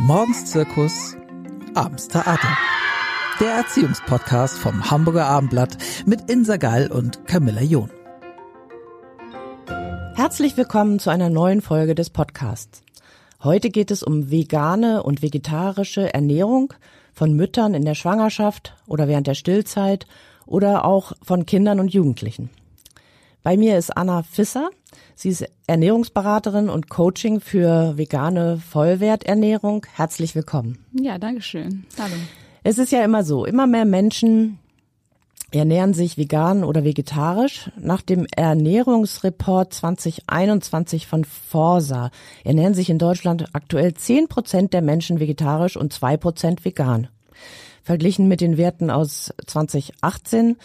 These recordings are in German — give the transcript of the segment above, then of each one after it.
Morgens Zirkus, abends Theater. Der Erziehungspodcast vom Hamburger Abendblatt mit Insa Gall und Camilla John. Herzlich willkommen zu einer neuen Folge des Podcasts. Heute geht es um vegane und vegetarische Ernährung von Müttern in der Schwangerschaft oder während der Stillzeit oder auch von Kindern und Jugendlichen. Bei mir ist Anna Fisser. Sie ist Ernährungsberaterin und Coaching für vegane Vollwerternährung. Herzlich willkommen. Ja, danke schön. Hallo. Es ist ja immer so, immer mehr Menschen ernähren sich vegan oder vegetarisch. Nach dem Ernährungsreport 2021 von Forsa ernähren sich in Deutschland aktuell 10 Prozent der Menschen vegetarisch und 2 Prozent vegan. Verglichen mit den Werten aus 2018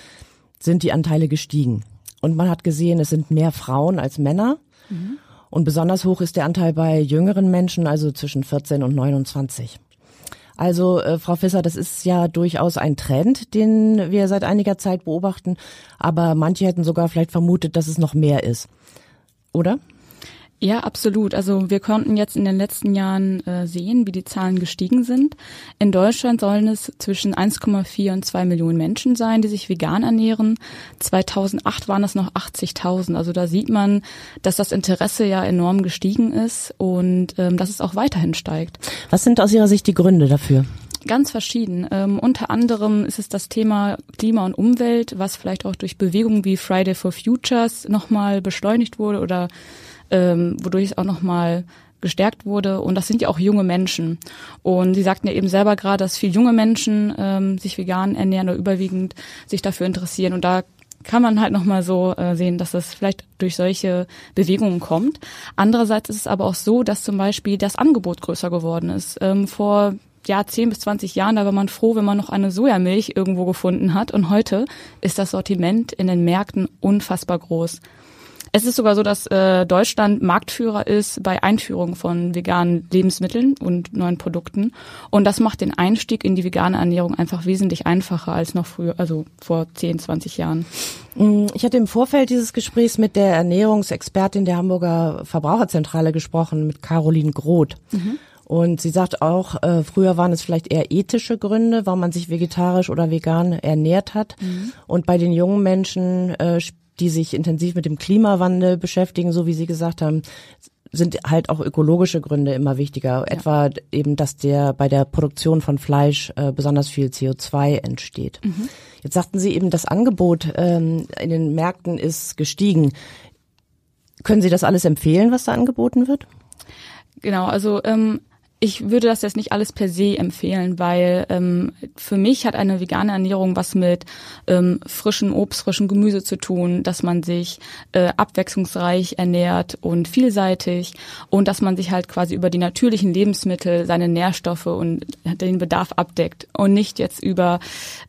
sind die Anteile gestiegen. Und man hat gesehen, es sind mehr Frauen als Männer. Mhm. Und besonders hoch ist der Anteil bei jüngeren Menschen, also zwischen 14 und 29. Also, äh, Frau Fisser, das ist ja durchaus ein Trend, den wir seit einiger Zeit beobachten. Aber manche hätten sogar vielleicht vermutet, dass es noch mehr ist. Oder? Ja, absolut. Also wir konnten jetzt in den letzten Jahren äh, sehen, wie die Zahlen gestiegen sind. In Deutschland sollen es zwischen 1,4 und 2 Millionen Menschen sein, die sich vegan ernähren. 2008 waren es noch 80.000. Also da sieht man, dass das Interesse ja enorm gestiegen ist und ähm, dass es auch weiterhin steigt. Was sind aus Ihrer Sicht die Gründe dafür? Ganz verschieden. Ähm, unter anderem ist es das Thema Klima und Umwelt, was vielleicht auch durch Bewegungen wie Friday for Futures nochmal beschleunigt wurde oder ähm, wodurch es auch nochmal gestärkt wurde. Und das sind ja auch junge Menschen. Und Sie sagten ja eben selber gerade, dass viele junge Menschen ähm, sich vegan ernähren oder überwiegend sich dafür interessieren. Und da kann man halt nochmal so äh, sehen, dass das vielleicht durch solche Bewegungen kommt. Andererseits ist es aber auch so, dass zum Beispiel das Angebot größer geworden ist. Ähm, vor ja, 10 bis 20 Jahren, da war man froh, wenn man noch eine Sojamilch irgendwo gefunden hat. Und heute ist das Sortiment in den Märkten unfassbar groß. Es ist sogar so, dass äh, Deutschland Marktführer ist bei Einführung von veganen Lebensmitteln und neuen Produkten. Und das macht den Einstieg in die vegane Ernährung einfach wesentlich einfacher als noch früher, also vor 10, 20 Jahren. Mm, ich hatte im Vorfeld dieses Gesprächs mit der Ernährungsexpertin der Hamburger Verbraucherzentrale gesprochen, mit Caroline Groth. Mhm. Und sie sagt auch, äh, früher waren es vielleicht eher ethische Gründe, warum man sich vegetarisch oder vegan ernährt hat. Mhm. Und bei den jungen Menschen äh, die sich intensiv mit dem Klimawandel beschäftigen, so wie Sie gesagt haben, sind halt auch ökologische Gründe immer wichtiger. Ja. Etwa eben, dass der bei der Produktion von Fleisch äh, besonders viel CO2 entsteht. Mhm. Jetzt sagten Sie eben, das Angebot ähm, in den Märkten ist gestiegen. Können Sie das alles empfehlen, was da angeboten wird? Genau, also ähm, ich würde das jetzt nicht alles per se empfehlen, weil ähm, für mich hat eine vegane Ernährung was mit ähm, frischem Obst, frischem Gemüse zu tun, dass man sich äh, abwechslungsreich ernährt und vielseitig und dass man sich halt quasi über die natürlichen Lebensmittel seine Nährstoffe und den Bedarf abdeckt und nicht jetzt über,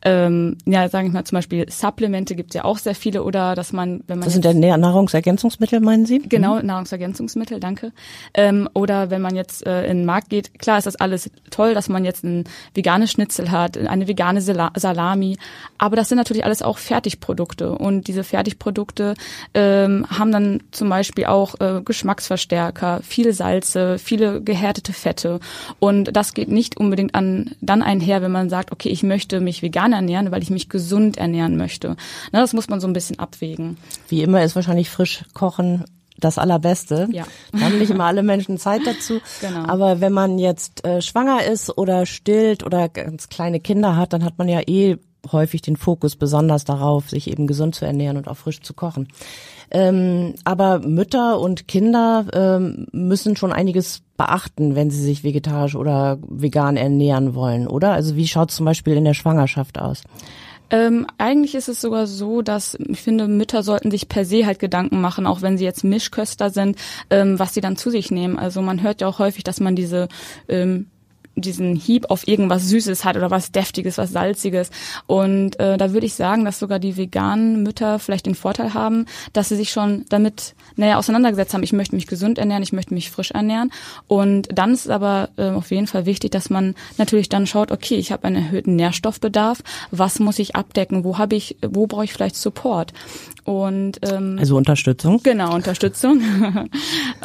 ähm, ja, sage ich mal zum Beispiel Supplemente gibt es ja auch sehr viele oder dass man, wenn man das sind ja Nahrungsergänzungsmittel, meinen Sie? Genau, mhm. Nahrungsergänzungsmittel, danke. Ähm, oder wenn man jetzt äh, in den Markt geht geht. Klar ist das alles toll, dass man jetzt ein veganes Schnitzel hat, eine vegane Salami, aber das sind natürlich alles auch Fertigprodukte und diese Fertigprodukte ähm, haben dann zum Beispiel auch äh, Geschmacksverstärker, viele Salze, viele gehärtete Fette und das geht nicht unbedingt an dann einher, wenn man sagt, okay, ich möchte mich vegan ernähren, weil ich mich gesund ernähren möchte. Na, das muss man so ein bisschen abwägen. Wie immer ist wahrscheinlich frisch kochen das Allerbeste. Ja. Da haben nicht immer alle Menschen Zeit dazu. Genau. Aber wenn man jetzt äh, schwanger ist oder stillt oder ganz kleine Kinder hat, dann hat man ja eh häufig den Fokus besonders darauf, sich eben gesund zu ernähren und auch frisch zu kochen. Ähm, aber Mütter und Kinder ähm, müssen schon einiges beachten, wenn sie sich vegetarisch oder vegan ernähren wollen, oder? Also wie schaut es zum Beispiel in der Schwangerschaft aus? Ähm, eigentlich ist es sogar so, dass ich finde, Mütter sollten sich per se halt Gedanken machen, auch wenn sie jetzt Mischköster sind, ähm, was sie dann zu sich nehmen. Also man hört ja auch häufig, dass man diese ähm, diesen Hieb auf irgendwas Süßes hat oder was Deftiges, was Salziges. Und äh, da würde ich sagen, dass sogar die veganen Mütter vielleicht den Vorteil haben, dass sie sich schon damit naja, auseinandergesetzt haben, ich möchte mich gesund ernähren, ich möchte mich frisch ernähren. Und dann ist es aber äh, auf jeden Fall wichtig, dass man natürlich dann schaut, okay, ich habe einen erhöhten Nährstoffbedarf, was muss ich abdecken, wo habe ich, wo brauche ich vielleicht Support? Und ähm, also Unterstützung. Genau, Unterstützung.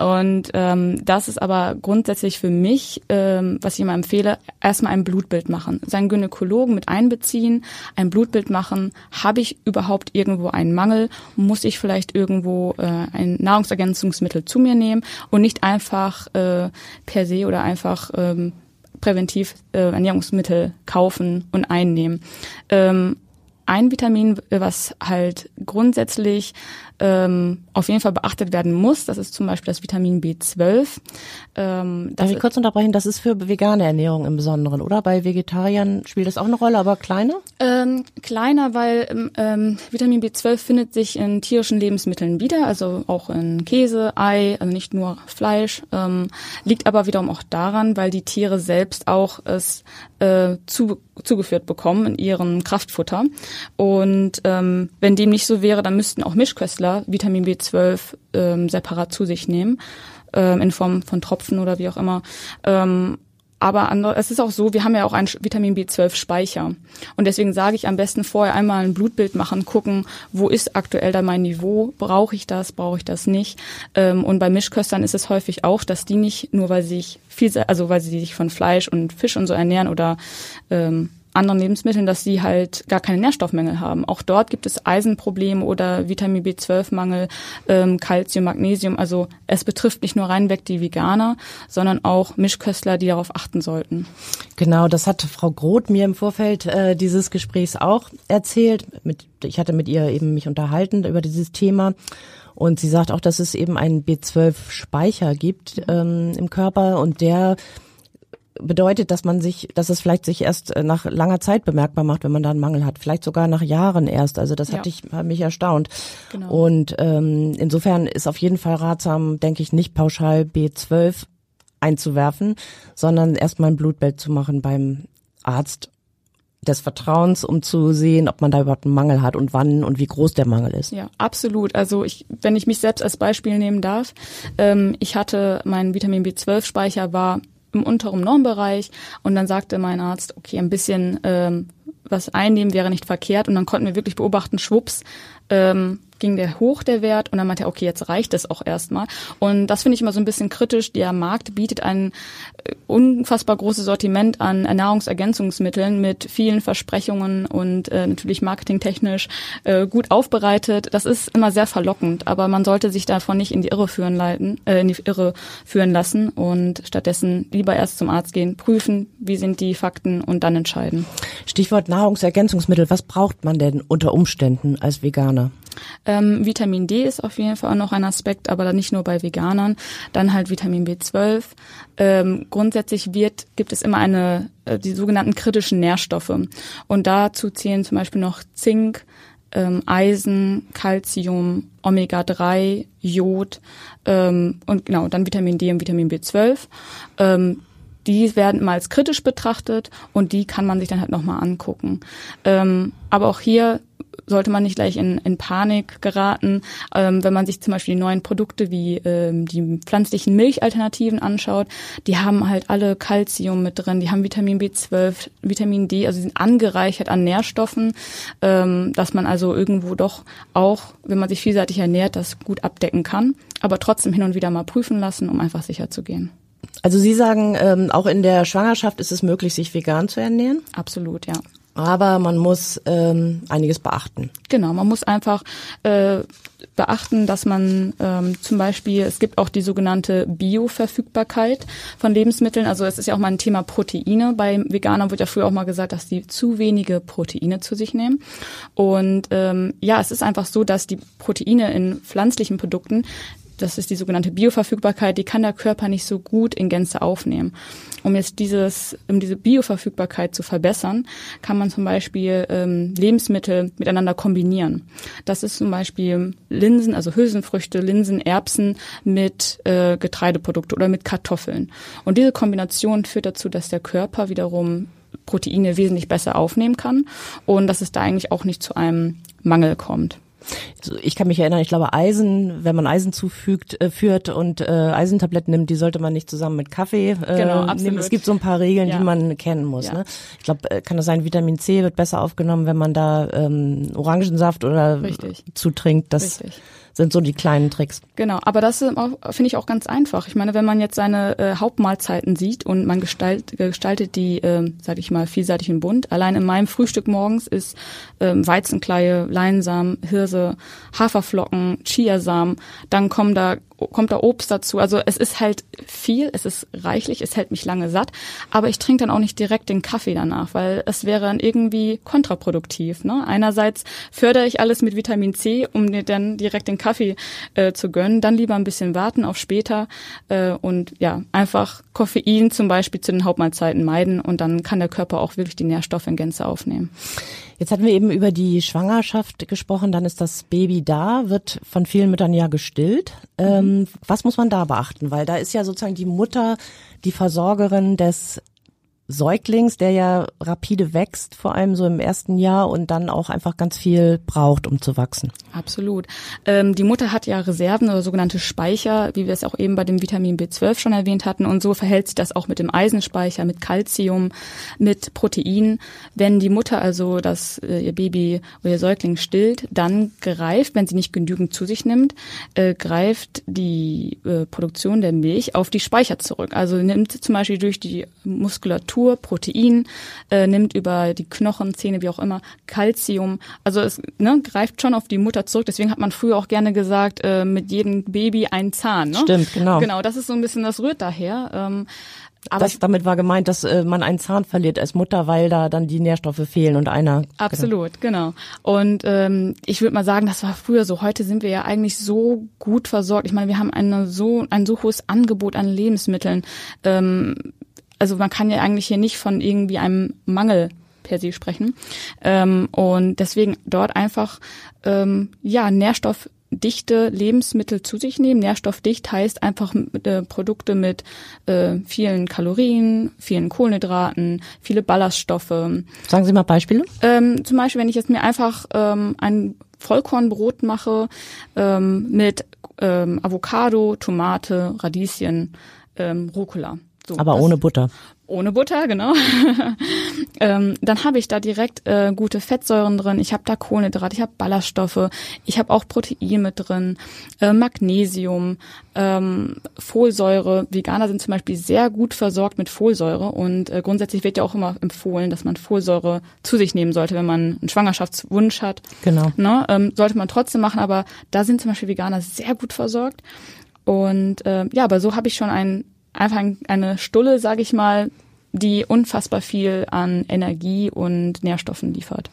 und ähm, das ist aber grundsätzlich für mich, ähm, was ich immer empfehle, erstmal ein Blutbild machen. Seinen Gynäkologen mit einbeziehen, ein Blutbild machen. Habe ich überhaupt irgendwo einen Mangel? Muss ich vielleicht irgendwo äh, ein Nahrungsergänzungsmittel zu mir nehmen und nicht einfach äh, per se oder einfach ähm, präventiv äh, Ernährungsmittel kaufen und einnehmen. Ähm, ein Vitamin, was halt grundsätzlich ähm, auf jeden Fall beachtet werden muss. Das ist zum Beispiel das Vitamin B12. Ähm, Darf ich kurz unterbrechen? Das ist für vegane Ernährung im Besonderen, oder? Bei Vegetariern spielt das auch eine Rolle, aber kleiner? Ähm, kleiner, weil ähm, ähm Vitamin B12 findet sich in tierischen Lebensmitteln wieder, also auch in Käse, Ei, also nicht nur Fleisch. Ähm, liegt aber wiederum auch daran, weil die Tiere selbst auch es äh, zu, zugeführt bekommen in ihrem Kraftfutter. Und ähm, wenn dem nicht so wäre, dann müssten auch Mischköstler Vitamin B12 ähm, separat zu sich nehmen, ähm, in Form von Tropfen oder wie auch immer. Ähm, aber andere, es ist auch so, wir haben ja auch einen Vitamin B12-Speicher. Und deswegen sage ich am besten vorher einmal ein Blutbild machen, gucken, wo ist aktuell da mein Niveau, brauche ich das, brauche ich das nicht. Ähm, und bei Mischköstern ist es häufig auch, dass die nicht nur, weil sie sich viel, also weil sie sich von Fleisch und Fisch und so ernähren oder ähm, anderen Lebensmitteln, dass sie halt gar keine Nährstoffmängel haben. Auch dort gibt es Eisenprobleme oder Vitamin B12-Mangel, ähm, Magnesium. Also es betrifft nicht nur reinweg die Veganer, sondern auch Mischköstler, die darauf achten sollten. Genau, das hat Frau Groth mir im Vorfeld äh, dieses Gesprächs auch erzählt. Mit, ich hatte mit ihr eben mich unterhalten über dieses Thema. Und sie sagt auch, dass es eben einen B12-Speicher gibt ähm, im Körper und der bedeutet, dass man sich, dass es vielleicht sich erst äh, nach langer Zeit bemerkbar macht, wenn man da einen Mangel hat, vielleicht sogar nach Jahren erst. Also das ja. hat, ich, mich erstaunt. Genau. Und ähm, insofern ist auf jeden Fall ratsam, denke ich, nicht pauschal B12 einzuwerfen, sondern erstmal ein Blutbild zu machen beim Arzt des Vertrauens, um zu sehen, ob man da überhaupt einen Mangel hat und wann und wie groß der Mangel ist. Ja, absolut. Also ich, wenn ich mich selbst als Beispiel nehmen darf, ähm, ich hatte mein Vitamin B12-Speicher war im unteren Normbereich. Und dann sagte mein Arzt, okay, ein bisschen ähm, was einnehmen wäre nicht verkehrt. Und dann konnten wir wirklich beobachten, schwupps, ähm, ging der hoch, der Wert, und dann meinte er, okay, jetzt reicht es auch erstmal. Und das finde ich immer so ein bisschen kritisch. Der Markt bietet ein äh, unfassbar großes Sortiment an Ernährungsergänzungsmitteln mit vielen Versprechungen und äh, natürlich marketingtechnisch äh, gut aufbereitet. Das ist immer sehr verlockend, aber man sollte sich davon nicht in die Irre führen leiten, äh, in die Irre führen lassen und stattdessen lieber erst zum Arzt gehen, prüfen, wie sind die Fakten und dann entscheiden. Stichwort Nahrungsergänzungsmittel. Was braucht man denn unter Umständen als Veganer? Ähm, Vitamin D ist auf jeden Fall auch noch ein Aspekt, aber nicht nur bei Veganern. Dann halt Vitamin B12. Ähm, grundsätzlich wird, gibt es immer eine, äh, die sogenannten kritischen Nährstoffe. Und dazu zählen zum Beispiel noch Zink, ähm, Eisen, Calcium, Omega-3, Jod ähm, und genau, dann Vitamin D und Vitamin B12. Ähm, die werden mal als kritisch betrachtet und die kann man sich dann halt nochmal angucken. Ähm, aber auch hier sollte man nicht gleich in, in Panik geraten, ähm, wenn man sich zum Beispiel die neuen Produkte wie ähm, die pflanzlichen Milchalternativen anschaut. Die haben halt alle Calcium mit drin, die haben Vitamin B12, Vitamin D, also sind angereichert an Nährstoffen, ähm, dass man also irgendwo doch auch, wenn man sich vielseitig ernährt, das gut abdecken kann, aber trotzdem hin und wieder mal prüfen lassen, um einfach sicher zu gehen. Also Sie sagen, ähm, auch in der Schwangerschaft ist es möglich, sich vegan zu ernähren? Absolut, ja. Aber man muss ähm, einiges beachten. Genau, man muss einfach äh, beachten, dass man ähm, zum Beispiel, es gibt auch die sogenannte Bioverfügbarkeit von Lebensmitteln. Also es ist ja auch mal ein Thema Proteine. Bei Veganern wird ja früher auch mal gesagt, dass die zu wenige Proteine zu sich nehmen. Und ähm, ja, es ist einfach so, dass die Proteine in pflanzlichen Produkten das ist die sogenannte Bioverfügbarkeit, die kann der Körper nicht so gut in Gänze aufnehmen. Um jetzt dieses, um diese Bioverfügbarkeit zu verbessern, kann man zum Beispiel ähm, Lebensmittel miteinander kombinieren. Das ist zum Beispiel Linsen, also Hülsenfrüchte, Linsen, Erbsen mit äh, Getreideprodukte oder mit Kartoffeln. Und diese Kombination führt dazu, dass der Körper wiederum Proteine wesentlich besser aufnehmen kann und dass es da eigentlich auch nicht zu einem Mangel kommt ich kann mich erinnern, ich glaube Eisen, wenn man Eisen zufügt, äh, führt und äh, Eisentabletten nimmt, die sollte man nicht zusammen mit Kaffee äh, genau, absolut. nehmen. Es gibt so ein paar Regeln, ja. die man kennen muss. Ja. Ne? Ich glaube, äh, kann das sein, Vitamin C wird besser aufgenommen, wenn man da ähm, Orangensaft oder Richtig. zutrinkt. Das Richtig sind so die kleinen Tricks. Genau, aber das finde ich auch ganz einfach. Ich meine, wenn man jetzt seine äh, Hauptmahlzeiten sieht und man gestalt, gestaltet die, äh, sage ich mal, vielseitig und bunt. Allein in meinem Frühstück morgens ist äh, Weizenkleie, Leinsamen, Hirse, Haferflocken, Chiasamen. Dann kommen da kommt da Obst dazu. Also es ist halt viel, es ist reichlich, es hält mich lange satt, aber ich trinke dann auch nicht direkt den Kaffee danach, weil es wäre dann irgendwie kontraproduktiv. Ne? Einerseits fördere ich alles mit Vitamin C, um mir dann direkt den Kaffee äh, zu gönnen, dann lieber ein bisschen warten auf später äh, und ja, einfach Koffein zum Beispiel zu den Hauptmahlzeiten meiden und dann kann der Körper auch wirklich die Nährstoffe in Gänze aufnehmen. Jetzt hatten wir eben über die Schwangerschaft gesprochen, dann ist das Baby da, wird von vielen Müttern ja gestillt. Ähm, mhm. was muss man da beachten? Weil da ist ja sozusagen die Mutter die Versorgerin des Säuglings, der ja rapide wächst, vor allem so im ersten Jahr und dann auch einfach ganz viel braucht, um zu wachsen. Absolut. Ähm, die Mutter hat ja Reserven oder sogenannte Speicher, wie wir es auch eben bei dem Vitamin B12 schon erwähnt hatten. Und so verhält sich das auch mit dem Eisenspeicher, mit Calcium, mit Protein. Wenn die Mutter also das äh, ihr Baby oder ihr Säugling stillt, dann greift, wenn sie nicht genügend zu sich nimmt, äh, greift die äh, Produktion der Milch auf die Speicher zurück. Also nimmt sie zum Beispiel durch die Muskulatur Struktur, Protein, äh, nimmt über die Knochen, Zähne, wie auch immer, Calcium. Also es ne, greift schon auf die Mutter zurück. Deswegen hat man früher auch gerne gesagt, äh, mit jedem Baby ein Zahn. Ne? Stimmt, genau. Genau, das ist so ein bisschen, das rührt daher. Ähm, aber das, damit war gemeint, dass äh, man einen Zahn verliert als Mutter, weil da dann die Nährstoffe fehlen und einer. Genau. Absolut, genau. genau. Und ähm, ich würde mal sagen, das war früher so. Heute sind wir ja eigentlich so gut versorgt. Ich meine, wir haben eine so ein so hohes Angebot an Lebensmitteln. Ähm, also man kann ja eigentlich hier nicht von irgendwie einem Mangel per se sprechen. Ähm, und deswegen dort einfach ähm, ja nährstoffdichte Lebensmittel zu sich nehmen. Nährstoffdicht heißt einfach äh, Produkte mit äh, vielen Kalorien, vielen Kohlenhydraten, viele Ballaststoffe. Sagen Sie mal Beispiele. Ähm, zum Beispiel, wenn ich jetzt mir einfach ähm, ein Vollkornbrot mache ähm, mit ähm, Avocado, Tomate, Radieschen, ähm, Rucola. So, Aber ohne Butter. Ohne Butter, genau. ähm, dann habe ich da direkt äh, gute Fettsäuren drin, ich habe da Kohlenhydrate, ich habe Ballaststoffe, ich habe auch Protein mit drin, äh, Magnesium, ähm, Folsäure. Veganer sind zum Beispiel sehr gut versorgt mit Folsäure und äh, grundsätzlich wird ja auch immer empfohlen, dass man Folsäure zu sich nehmen sollte, wenn man einen Schwangerschaftswunsch hat. Genau. Ne? Ähm, sollte man trotzdem machen, aber da sind zum Beispiel Veganer sehr gut versorgt. Und äh, ja, aber so habe ich schon ein einfach eine Stulle, sage ich mal, die unfassbar viel an Energie und Nährstoffen liefert.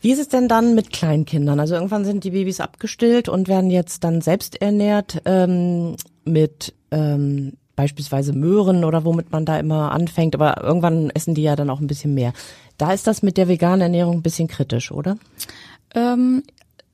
Wie ist es denn dann mit Kleinkindern? Also irgendwann sind die Babys abgestillt und werden jetzt dann selbst ernährt ähm, mit ähm, beispielsweise Möhren oder womit man da immer anfängt, aber irgendwann essen die ja dann auch ein bisschen mehr. Da ist das mit der veganen Ernährung ein bisschen kritisch, oder? Ähm,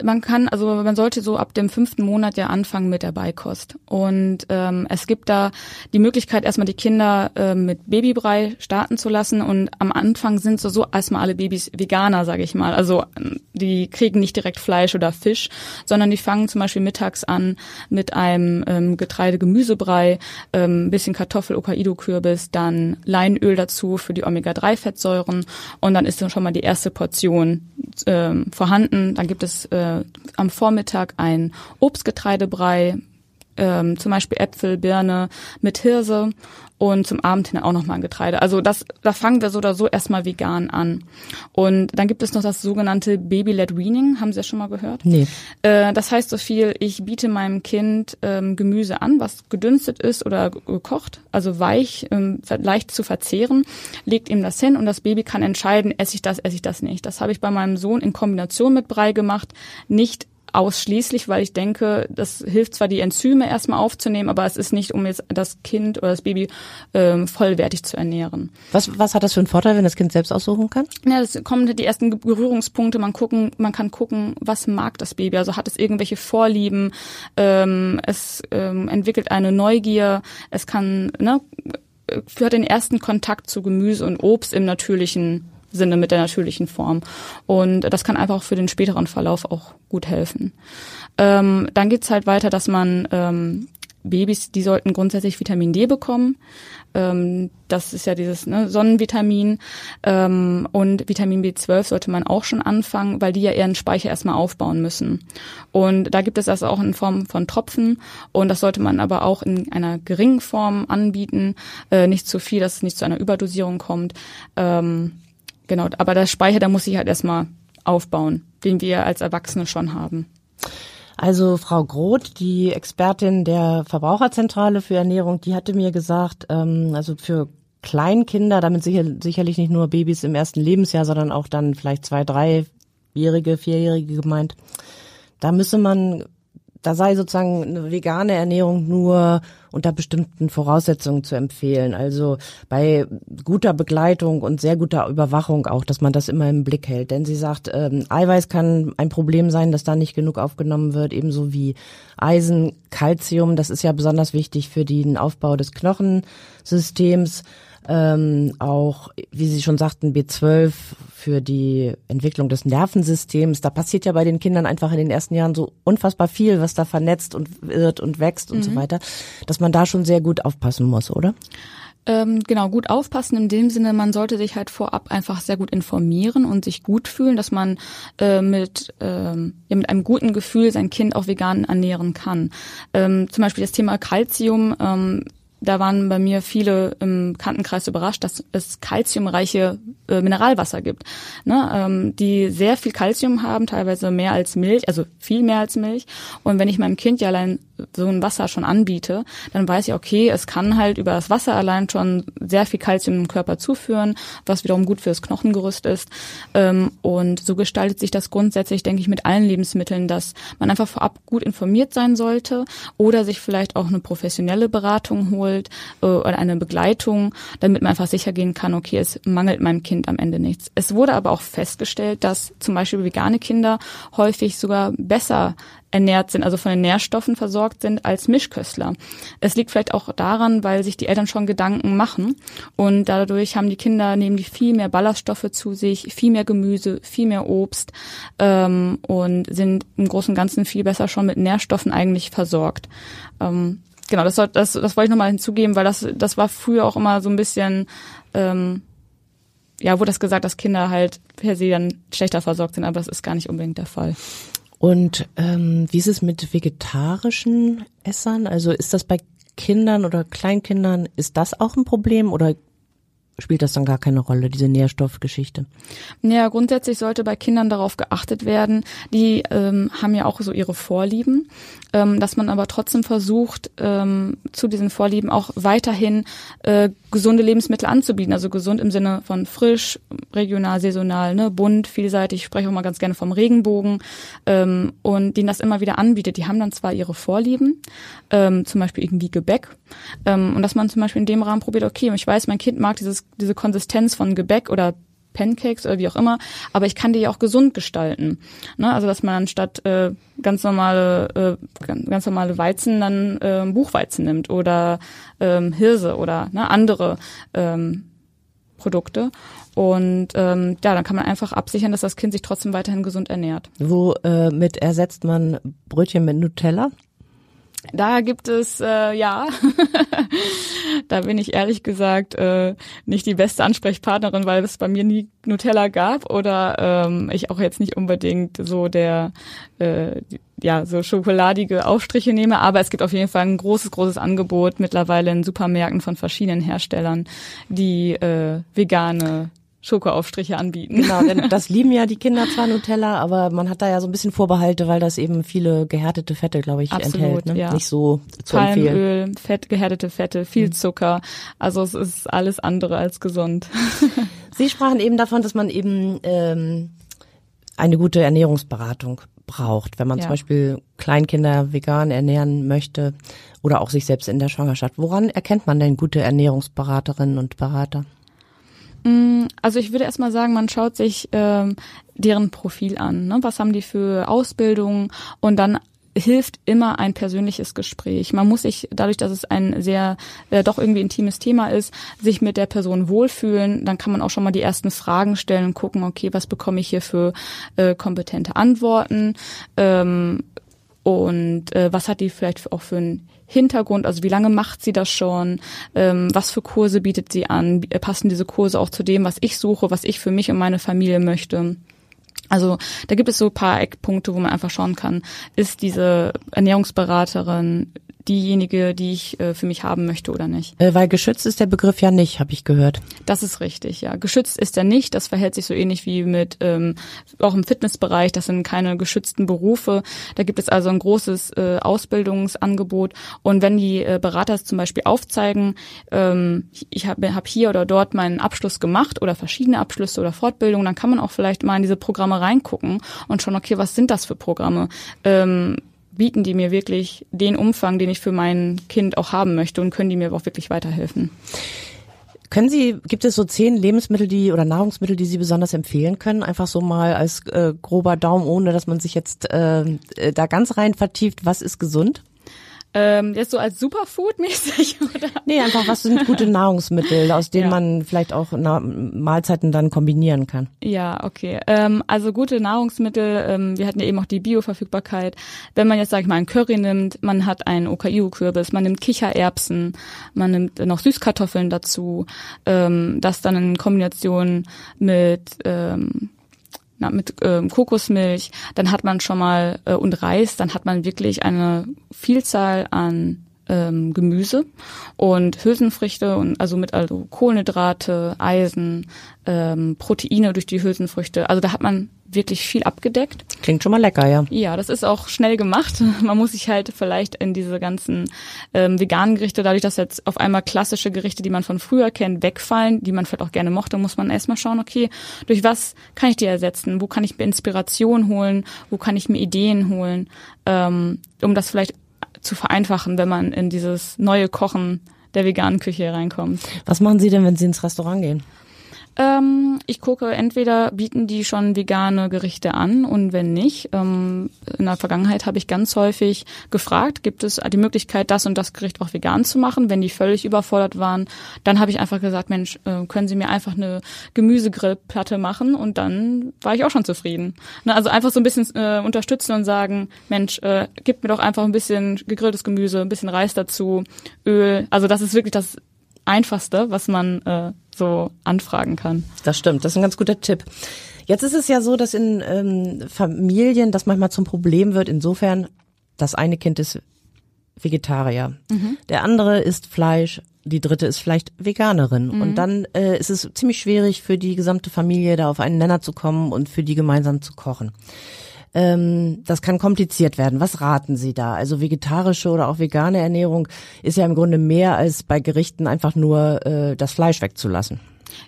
man kann, also man sollte so ab dem fünften Monat ja anfangen mit der Beikost. Und ähm, es gibt da die Möglichkeit, erstmal die Kinder äh, mit Babybrei starten zu lassen. Und am Anfang sind so, so erstmal alle Babys Veganer, sage ich mal. Also die kriegen nicht direkt Fleisch oder Fisch, sondern die fangen zum Beispiel mittags an mit einem ähm, Getreide-Gemüsebrei, ähm, bisschen Kartoffel, Hokkaido-Kürbis, dann Leinöl dazu für die Omega-3-Fettsäuren. Und dann ist dann schon mal die erste Portion ähm, vorhanden. Dann gibt es äh, am Vormittag ein Obstgetreidebrei, ähm, zum Beispiel Äpfel, Birne mit Hirse und zum Abend hin auch nochmal ein Getreide. Also das, da fangen wir so oder so erstmal vegan an. Und dann gibt es noch das sogenannte Baby-led Weaning, haben Sie ja schon mal gehört? Nee. Äh, das heißt so viel, ich biete meinem Kind ähm, Gemüse an, was gedünstet ist oder gekocht, also weich, ähm, leicht zu verzehren, legt ihm das hin und das Baby kann entscheiden, esse ich das, esse ich das nicht. Das habe ich bei meinem Sohn in Kombination mit Brei gemacht, nicht ausschließlich, weil ich denke, das hilft zwar die Enzyme erstmal aufzunehmen, aber es ist nicht, um jetzt das Kind oder das Baby ähm, vollwertig zu ernähren. Was, was hat das für einen Vorteil, wenn das Kind selbst aussuchen kann? Ja, es kommen die ersten Berührungspunkte. Man gucken, man kann gucken, was mag das Baby. Also hat es irgendwelche Vorlieben? Ähm, es ähm, entwickelt eine Neugier. Es kann ne, führt den ersten Kontakt zu Gemüse und Obst im natürlichen Sinne mit der natürlichen Form. Und das kann einfach auch für den späteren Verlauf auch gut helfen. Ähm, dann geht's halt weiter, dass man ähm, Babys, die sollten grundsätzlich Vitamin D bekommen. Ähm, das ist ja dieses ne, Sonnenvitamin. Ähm, und Vitamin B12 sollte man auch schon anfangen, weil die ja ihren Speicher erstmal aufbauen müssen. Und da gibt es das auch in Form von Tropfen. Und das sollte man aber auch in einer geringen Form anbieten. Äh, nicht zu viel, dass es nicht zu einer Überdosierung kommt. Ähm, Genau, aber der Speicher, der muss sich halt erstmal aufbauen, den wir als Erwachsene schon haben. Also Frau Groth, die Expertin der Verbraucherzentrale für Ernährung, die hatte mir gesagt, ähm, also für Kleinkinder, damit sicher, sicherlich nicht nur Babys im ersten Lebensjahr, sondern auch dann vielleicht zwei, dreijährige, vierjährige gemeint, da müsse man da sei sozusagen eine vegane Ernährung nur unter bestimmten Voraussetzungen zu empfehlen. Also bei guter Begleitung und sehr guter Überwachung auch, dass man das immer im Blick hält. Denn sie sagt, ähm, Eiweiß kann ein Problem sein, dass da nicht genug aufgenommen wird, ebenso wie Eisen, Calcium. Das ist ja besonders wichtig für den Aufbau des Knochensystems ähm, auch, wie Sie schon sagten, B12 für die Entwicklung des Nervensystems. Da passiert ja bei den Kindern einfach in den ersten Jahren so unfassbar viel, was da vernetzt und wird und wächst und mhm. so weiter, dass man da schon sehr gut aufpassen muss, oder? Ähm, genau, gut aufpassen in dem Sinne, man sollte sich halt vorab einfach sehr gut informieren und sich gut fühlen, dass man äh, mit, ähm, ja, mit einem guten Gefühl sein Kind auch vegan ernähren kann. Ähm, zum Beispiel das Thema Calcium ähm, da waren bei mir viele im Kantenkreis überrascht, dass es kalziumreiche äh, Mineralwasser gibt, ne, ähm, die sehr viel Kalzium haben, teilweise mehr als Milch, also viel mehr als Milch. Und wenn ich meinem Kind ja allein so ein Wasser schon anbiete, dann weiß ich, okay, es kann halt über das Wasser allein schon sehr viel Kalzium im Körper zuführen, was wiederum gut fürs Knochengerüst ist. Ähm, und so gestaltet sich das grundsätzlich, denke ich, mit allen Lebensmitteln, dass man einfach vorab gut informiert sein sollte oder sich vielleicht auch eine professionelle Beratung holt äh, oder eine Begleitung, damit man einfach sicher gehen kann, okay, es mangelt meinem Kind am Ende nichts. Es wurde aber auch festgestellt, dass zum Beispiel vegane Kinder häufig sogar besser ernährt sind, also von den Nährstoffen versorgt sind als Mischköstler. Es liegt vielleicht auch daran, weil sich die Eltern schon Gedanken machen und dadurch haben die Kinder, nehmen die viel mehr Ballaststoffe zu sich, viel mehr Gemüse, viel mehr Obst ähm, und sind im Großen und Ganzen viel besser schon mit Nährstoffen eigentlich versorgt. Ähm, genau, das, das, das wollte ich nochmal hinzugeben, weil das, das war früher auch immer so ein bisschen ähm, ja, wurde das gesagt, dass Kinder halt per se dann schlechter versorgt sind, aber das ist gar nicht unbedingt der Fall. Und ähm, wie ist es mit vegetarischen Essern? Also ist das bei Kindern oder Kleinkindern, ist das auch ein Problem oder spielt das dann gar keine Rolle, diese Nährstoffgeschichte? Ja, grundsätzlich sollte bei Kindern darauf geachtet werden. Die ähm, haben ja auch so ihre Vorlieben, ähm, dass man aber trotzdem versucht, ähm, zu diesen Vorlieben auch weiterhin äh, gesunde Lebensmittel anzubieten. Also gesund im Sinne von frisch, regional, saisonal, ne, bunt, vielseitig. Ich spreche auch mal ganz gerne vom Regenbogen ähm, und denen das immer wieder anbietet. Die haben dann zwar ihre Vorlieben, ähm, zum Beispiel irgendwie Gebäck, ähm, und dass man zum Beispiel in dem Rahmen probiert, okay, ich weiß, mein Kind mag dieses diese Konsistenz von Gebäck oder Pancakes oder wie auch immer, aber ich kann die ja auch gesund gestalten. Ne? Also dass man anstatt äh, ganz normale äh, ganz normale Weizen dann äh, Buchweizen nimmt oder ähm, Hirse oder ne, andere ähm, Produkte. Und ähm, ja, dann kann man einfach absichern, dass das Kind sich trotzdem weiterhin gesund ernährt. Wo äh, ersetzt man Brötchen mit Nutella? Da gibt es, äh, ja, da bin ich ehrlich gesagt äh, nicht die beste Ansprechpartnerin, weil es bei mir nie Nutella gab oder ähm, ich auch jetzt nicht unbedingt so der, äh, ja, so schokoladige Aufstriche nehme. Aber es gibt auf jeden Fall ein großes, großes Angebot mittlerweile in Supermärkten von verschiedenen Herstellern, die äh, vegane Schokoaufstriche anbieten. Genau, denn das lieben ja die Kinder zwar Nutella, aber man hat da ja so ein bisschen Vorbehalte, weil das eben viele gehärtete Fette, glaube ich, Absolut, enthält. Ne? Ja. Nicht so zu Palmöl, empfehlen. Fett, gehärtete Fette, viel mhm. Zucker. Also es ist alles andere als gesund. Sie sprachen eben davon, dass man eben ähm, eine gute Ernährungsberatung braucht, wenn man Ja. zum Beispiel Kleinkinder vegan ernähren möchte oder auch sich selbst in der Schwangerschaft. Woran erkennt man denn gute Ernährungsberaterinnen und Berater? Also ich würde erstmal sagen, man schaut sich ähm, deren Profil an. Ne? Was haben die für Ausbildungen? Und dann hilft immer ein persönliches Gespräch. Man muss sich, dadurch, dass es ein sehr, äh, doch irgendwie intimes Thema ist, sich mit der Person wohlfühlen. Dann kann man auch schon mal die ersten Fragen stellen und gucken, okay, was bekomme ich hier für äh, kompetente Antworten? Ähm, und äh, was hat die vielleicht auch für einen Hintergrund, also wie lange macht sie das schon, ähm, was für Kurse bietet sie an, äh, passen diese Kurse auch zu dem, was ich suche, was ich für mich und meine Familie möchte. Also da gibt es so ein paar Eckpunkte, wo man einfach schauen kann, ist diese Ernährungsberaterin diejenige, die ich äh, für mich haben möchte oder nicht. Äh, weil geschützt ist der Begriff ja nicht, habe ich gehört. Das ist richtig, ja. Geschützt ist er nicht. Das verhält sich so ähnlich wie mit ähm, auch im Fitnessbereich. Das sind keine geschützten Berufe. Da gibt es also ein großes äh, Ausbildungsangebot. Und wenn die äh, Berater es zum Beispiel aufzeigen, ähm, ich habe hab hier oder dort meinen Abschluss gemacht oder verschiedene Abschlüsse oder Fortbildungen, dann kann man auch vielleicht mal in diese Programme reingucken und schauen, okay, was sind das für Programme? Ähm, bieten die mir wirklich den Umfang, den ich für mein Kind auch haben möchte und können die mir auch wirklich weiterhelfen? Können Sie, gibt es so zehn Lebensmittel, die oder Nahrungsmittel, die Sie besonders empfehlen können? Einfach so mal als äh, grober Daumen, ohne dass man sich jetzt äh, äh, da ganz rein vertieft. Was ist gesund? Ähm, jetzt so als Superfood-mäßig, oder? Nee, einfach was sind gute Nahrungsmittel, aus denen Ja. man vielleicht auch na, Mahlzeiten dann kombinieren kann. Ja, okay. Ähm, also gute Nahrungsmittel, ähm, wir hatten ja eben auch die Bioverfügbarkeit. Wenn man jetzt, sag ich mal, einen Curry nimmt, man hat einen Okayu-Kürbis, man nimmt Kichererbsen, man nimmt noch Süßkartoffeln dazu, ähm, das dann in Kombination mit ähm, na, mit ähm, Kokosmilch, dann hat man schon mal äh, und Reis, dann hat man wirklich eine Vielzahl an ähm, Gemüse und Hülsenfrüchte und also mit also Kohlenhydrate, Eisen, ähm, Proteine durch die Hülsenfrüchte. Also da hat man wirklich viel abgedeckt. Klingt schon mal lecker, ja. Ja, das ist auch schnell gemacht. Man muss sich halt vielleicht in diese ganzen ähm, veganen Gerichte, dadurch, dass jetzt auf einmal klassische Gerichte, die man von früher kennt, wegfallen, die man vielleicht auch gerne mochte, muss man erstmal schauen, okay, durch was kann ich die ersetzen? Wo kann ich mir Inspiration holen? Wo kann ich mir Ideen holen? Ähm, um das vielleicht zu vereinfachen, wenn man in dieses neue Kochen der veganen Küche reinkommt. Was machen Sie denn, wenn Sie ins Restaurant gehen? Ähm, ich gucke, entweder bieten die schon vegane Gerichte an und wenn nicht, ähm, in der Vergangenheit habe ich ganz häufig gefragt, gibt es die Möglichkeit, das und das Gericht auch vegan zu machen? Wenn die völlig überfordert waren, dann habe ich einfach gesagt, Mensch, äh, können Sie mir einfach eine Gemüsegrillplatte machen? Und dann war ich auch schon zufrieden. Ne, also einfach so ein bisschen äh, unterstützen und sagen, Mensch, äh, gib mir doch einfach ein bisschen gegrilltes Gemüse, ein bisschen Reis dazu, Öl. Also das ist wirklich das Einfachste, was man äh, so anfragen kann. Das stimmt, das ist ein ganz guter Tipp. Jetzt ist es ja so, dass in ähm, Familien das manchmal zum Problem wird, insofern, das eine Kind ist Vegetarier, der andere isst Fleisch, die dritte ist vielleicht Veganerin. Und dann äh, ist es ziemlich schwierig für die gesamte Familie, da auf einen Nenner zu kommen und für die gemeinsam zu kochen. Ähm, das kann kompliziert werden. Was raten Sie da? Also vegetarische oder auch vegane Ernährung ist ja im Grunde mehr als bei Gerichten einfach nur äh, das Fleisch wegzulassen.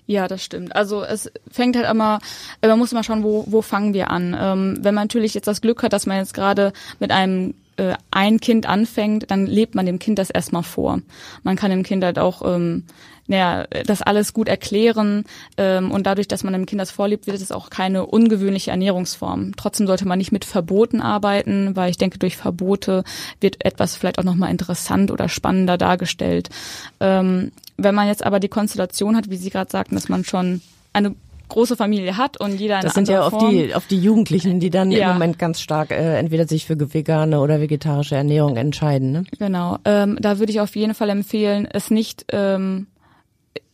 Ja, das stimmt. Also es fängt halt immer, äh, man muss immer schauen, wo, wo fangen wir an. Ähm, wenn man natürlich jetzt das Glück hat, dass man jetzt gerade mit einem äh, ein Kind anfängt, dann lebt man dem Kind das erstmal vor. Man kann dem Kind halt auch ähm, naja, das alles gut erklären ähm, und dadurch, dass man dem Kind das vorlebt, wird es auch keine ungewöhnliche Ernährungsform. Trotzdem sollte man nicht mit Verboten arbeiten, weil ich denke, durch Verbote wird etwas vielleicht auch nochmal interessant oder spannender dargestellt. Ähm, wenn man jetzt aber die Konstellation hat, wie Sie gerade sagten, dass man schon eine große Familie hat und jeder eine Das sind ja oft Form. die, oft die Jugendlichen, die dann Ja. im Moment ganz stark äh, entweder sich für vegane oder vegetarische Ernährung entscheiden. Ne? Genau, ähm, da würde ich auf jeden Fall empfehlen, es nicht, ähm,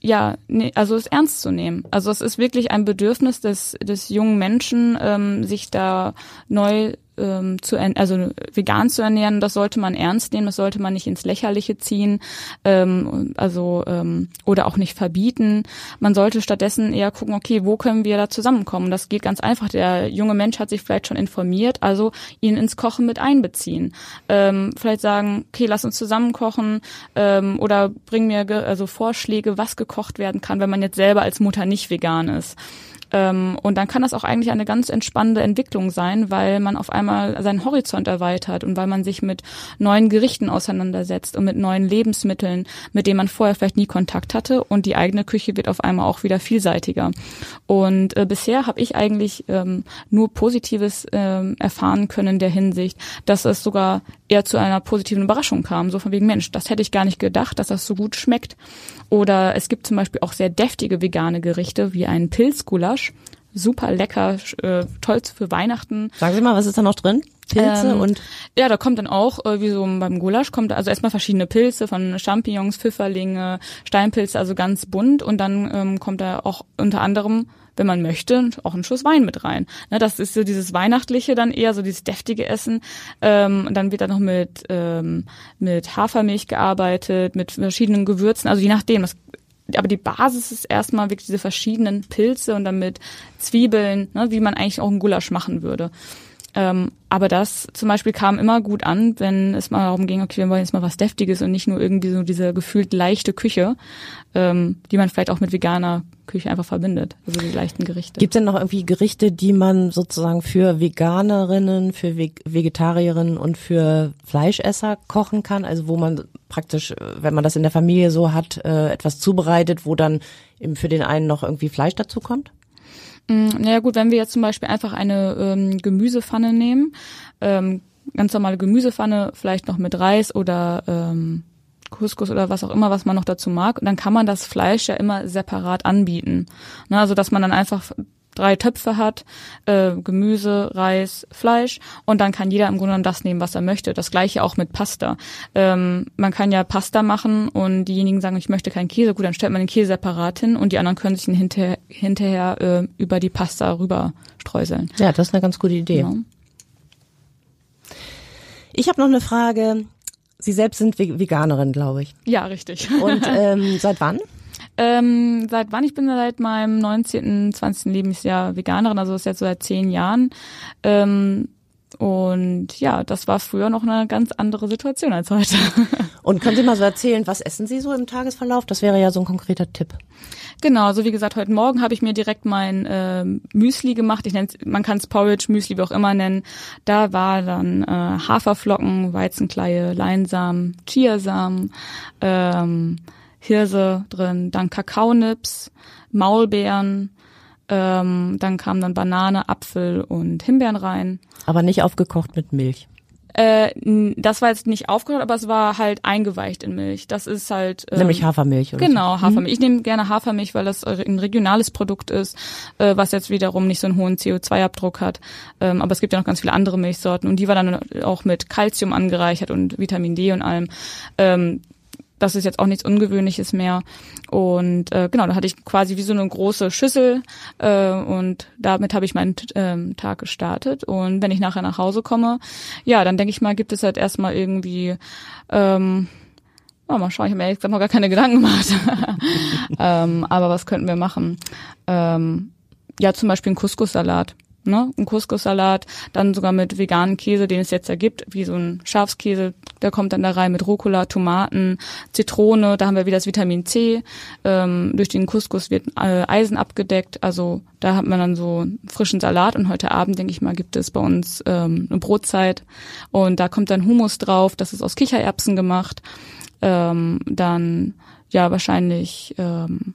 ja, nee, also es ernst zu nehmen. Also es ist wirklich ein Bedürfnis des, des jungen Menschen, ähm, sich da neu ähm, zu also vegan zu ernähren. Das sollte man ernst nehmen, das sollte man nicht ins Lächerliche ziehen, ähm, also ähm, oder auch nicht verbieten. Man sollte stattdessen eher gucken, okay, wo können wir da zusammenkommen? Das geht ganz einfach. Der junge Mensch hat sich vielleicht schon informiert, also ihn ins Kochen mit einbeziehen. Ähm, vielleicht sagen, okay, lass uns zusammen kochen ähm, oder bring mir also Vorschläge, was gekocht werden kann, wenn man jetzt selber als Mutter nicht vegan ist. Ähm, und dann kann das auch eigentlich eine ganz entspannende Entwicklung sein, weil man auf einmal seinen Horizont erweitert und weil man sich mit neuen Gerichten auseinandersetzt und mit neuen Lebensmitteln, mit denen man vorher vielleicht nie Kontakt hatte und die eigene Küche wird auf einmal auch wieder vielseitiger. Und äh, bisher habe ich eigentlich ähm, nur Positives ähm, erfahren können in der Hinsicht, dass es sogar eher zu einer positiven Überraschung kam. So von wegen, Mensch, das hätte ich gar nicht gedacht, dass das so gut schmeckt. Oder es gibt zum Beispiel auch sehr deftige vegane Gerichte wie einen Pilzgulasch. Super lecker, äh, toll für Weihnachten. Sagen Sie mal, was ist da noch drin? Pilze Ähm, und Ja, da kommt dann auch, äh, wie so beim Gulasch, kommt also erstmal verschiedene Pilze von Champignons, Pfifferlinge, Steinpilze, also ganz bunt. Und dann ähm, kommt da auch unter anderem, wenn man möchte, auch ein Schuss Wein mit rein. Ne, das ist so dieses Weihnachtliche dann eher, so dieses deftige Essen. Ähm, und dann wird da noch mit, ähm, mit Hafermilch gearbeitet, mit verschiedenen Gewürzen, also je nachdem. Das, aber die Basis ist erstmal wirklich diese verschiedenen Pilze und dann mit Zwiebeln, ne, wie man eigentlich auch einen Gulasch machen würde. Ähm, aber das zum Beispiel kam immer gut an, wenn es mal darum ging, okay, wir wollen jetzt mal was Deftiges und nicht nur irgendwie so diese gefühlt leichte Küche, ähm, die man vielleicht auch mit veganer Küche einfach verbindet, also die leichten Gerichte. Gibt es denn noch irgendwie Gerichte, die man sozusagen für Veganerinnen, für Ve Vegetarierinnen und für Fleischesser kochen kann? Also wo man praktisch, äh, wenn man das in der Familie so hat, äh, etwas zubereitet, wo dann eben für den einen noch irgendwie Fleisch dazu kommt? Mm, Naja gut, wenn wir jetzt zum Beispiel einfach eine ähm, Gemüsepfanne nehmen, ähm, ganz normale Gemüsepfanne, vielleicht noch mit Reis oder ähm, Couscous oder was auch immer, was man noch dazu mag, dann kann man das Fleisch ja immer separat anbieten. Ne, also dass man dann einfach drei Töpfe hat, äh, Gemüse, Reis, Fleisch und dann kann jeder im Grunde genommen das nehmen, was er möchte. Das gleiche auch mit Pasta. Ähm, man kann ja Pasta machen und diejenigen sagen, ich möchte keinen Käse, gut, dann stellt man den Käse separat hin und die anderen können sich ihn hinterher, hinterher äh, über die Pasta rüber streuseln. Ja, das ist eine ganz gute Idee. Genau. Ich habe noch eine Frage. Sie selbst sind Ve- Veganerin, glaube ich. Ja, richtig. Und ähm, seit wann? Ähm, seit wann? Ich bin seit meinem 19., 20. Lebensjahr Veganerin, also das ist jetzt so seit zehn Jahren. Ähm, und ja, das war früher noch eine ganz andere Situation als heute. Und können Sie mal so erzählen, was essen Sie so im Tagesverlauf? Das wäre ja so ein konkreter Tipp. Genau, also wie gesagt, heute Morgen habe ich mir direkt mein ähm, Müsli gemacht. Ich nenne man kann es Porridge, Müsli, wie auch immer nennen. Da war dann äh, Haferflocken, Weizenkleie, Leinsamen, Chiasamen, ähm, Hirse drin, dann Kakaonips, Maulbeeren, ähm, dann kam dann Banane, Apfel und Himbeeren rein. Aber nicht aufgekocht mit Milch. Äh, das war jetzt nicht aufgehört, aber es war halt eingeweicht in Milch. Das ist halt ähm, Nämlich Hafermilch. Oder Genau, Hafermilch. Ich nehme gerne Hafermilch, weil das ein regionales Produkt ist, äh, was jetzt wiederum nicht so einen hohen CO2-Abdruck hat. Ähm, aber es gibt ja noch ganz viele andere Milchsorten und die war dann auch mit Calcium angereichert und Vitamin D und allem. Ähm, das ist jetzt auch nichts Ungewöhnliches mehr. Und äh, genau, da hatte ich quasi wie so eine große Schüssel äh, und damit habe ich meinen ähm, Tag gestartet. Und wenn ich nachher nach Hause komme, ja, dann denke ich mal, gibt es halt erstmal irgendwie ähm, ja, mal schauen, ich habe mir ehrlich gesagt noch gar keine Gedanken gemacht. ähm, aber was könnten wir machen? Ähm, ja, zum Beispiel einen Couscous-Salat. Ne? Ein Couscous-Salat, dann sogar mit veganen Käse, den es jetzt ja gibt, wie so ein Schafskäse, der kommt dann da rein mit Rucola, Tomaten, Zitrone, da haben wir wieder das Vitamin C. Ähm, durch den Couscous wird äh, Eisen abgedeckt, also da hat man dann so einen frischen Salat und heute Abend, denke ich mal, gibt es bei uns ähm, eine Brotzeit und da kommt dann Hummus drauf, das ist aus Kichererbsen gemacht ähm, dann ja wahrscheinlich, ähm,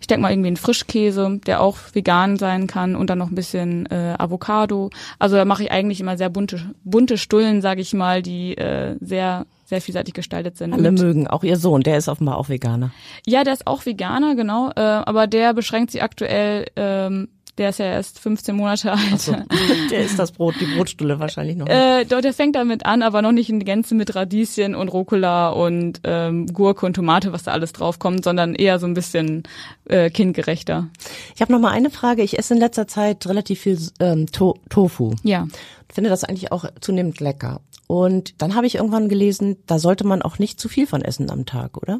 ich denke mal irgendwie ein Frischkäse, der auch vegan sein kann und dann noch ein bisschen äh, Avocado. Also da mache ich eigentlich immer sehr bunte bunte Stullen, sage ich mal, die äh, sehr sehr vielseitig gestaltet sind. Alle Mit- mögen, auch Ihr Sohn, der ist offenbar auch Veganer. ja, der ist auch Veganer, genau, äh, aber der beschränkt sich aktuell, ähm, der ist ja erst 15 Monate alt. So. Der ist das Brot, die Brotstulle wahrscheinlich noch. Äh, dort, der fängt damit an, aber noch nicht in Gänze mit Radieschen und Rucola und ähm, Gurke und Tomate, was da alles draufkommt, sondern eher so ein bisschen äh, kindgerechter. Ich habe noch mal eine Frage. Ich esse in letzter Zeit relativ viel ähm, to Tofu. Ja. Finde das eigentlich auch zunehmend lecker. Und dann habe ich irgendwann gelesen, da sollte man auch nicht zu viel von essen am Tag, oder?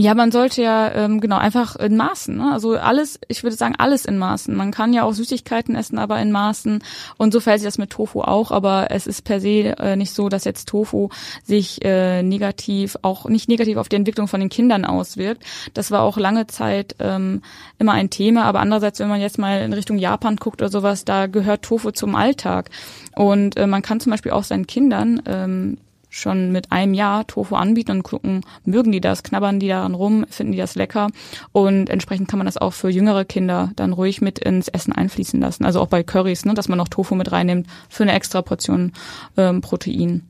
Ja, man sollte ja ähm, genau einfach in Maßen. Ne? Also alles, ich würde sagen alles in Maßen. Man kann ja auch Süßigkeiten essen, aber in Maßen. Und so fällt sich das mit Tofu auch. Aber es ist per se äh, nicht so, dass jetzt Tofu sich äh, negativ, auch nicht negativ auf die Entwicklung von den Kindern auswirkt. Das war auch lange Zeit ähm, immer ein Thema. Aber andererseits, wenn man jetzt mal in Richtung Japan guckt oder sowas, da gehört Tofu zum Alltag. Und äh, man kann zum Beispiel auch seinen Kindern ähm, schon mit einem Jahr Tofu anbieten und gucken, mögen die das, knabbern die daran rum, finden die das lecker und entsprechend kann man das auch für jüngere Kinder dann ruhig mit ins Essen einfließen lassen. Also auch bei Currys, ne, dass man noch Tofu mit reinnimmt für eine extra Portion ähm, Protein.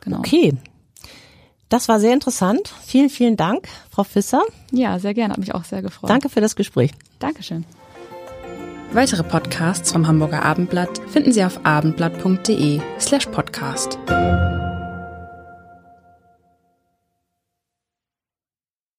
Genau. Okay. Das war sehr interessant. Vielen, vielen Dank, Frau Fisser. Ja, sehr gerne. Hat mich auch sehr gefreut. Danke für das Gespräch. Dankeschön. Weitere Podcasts vom Hamburger Abendblatt finden Sie auf abendblatt.de slash podcast.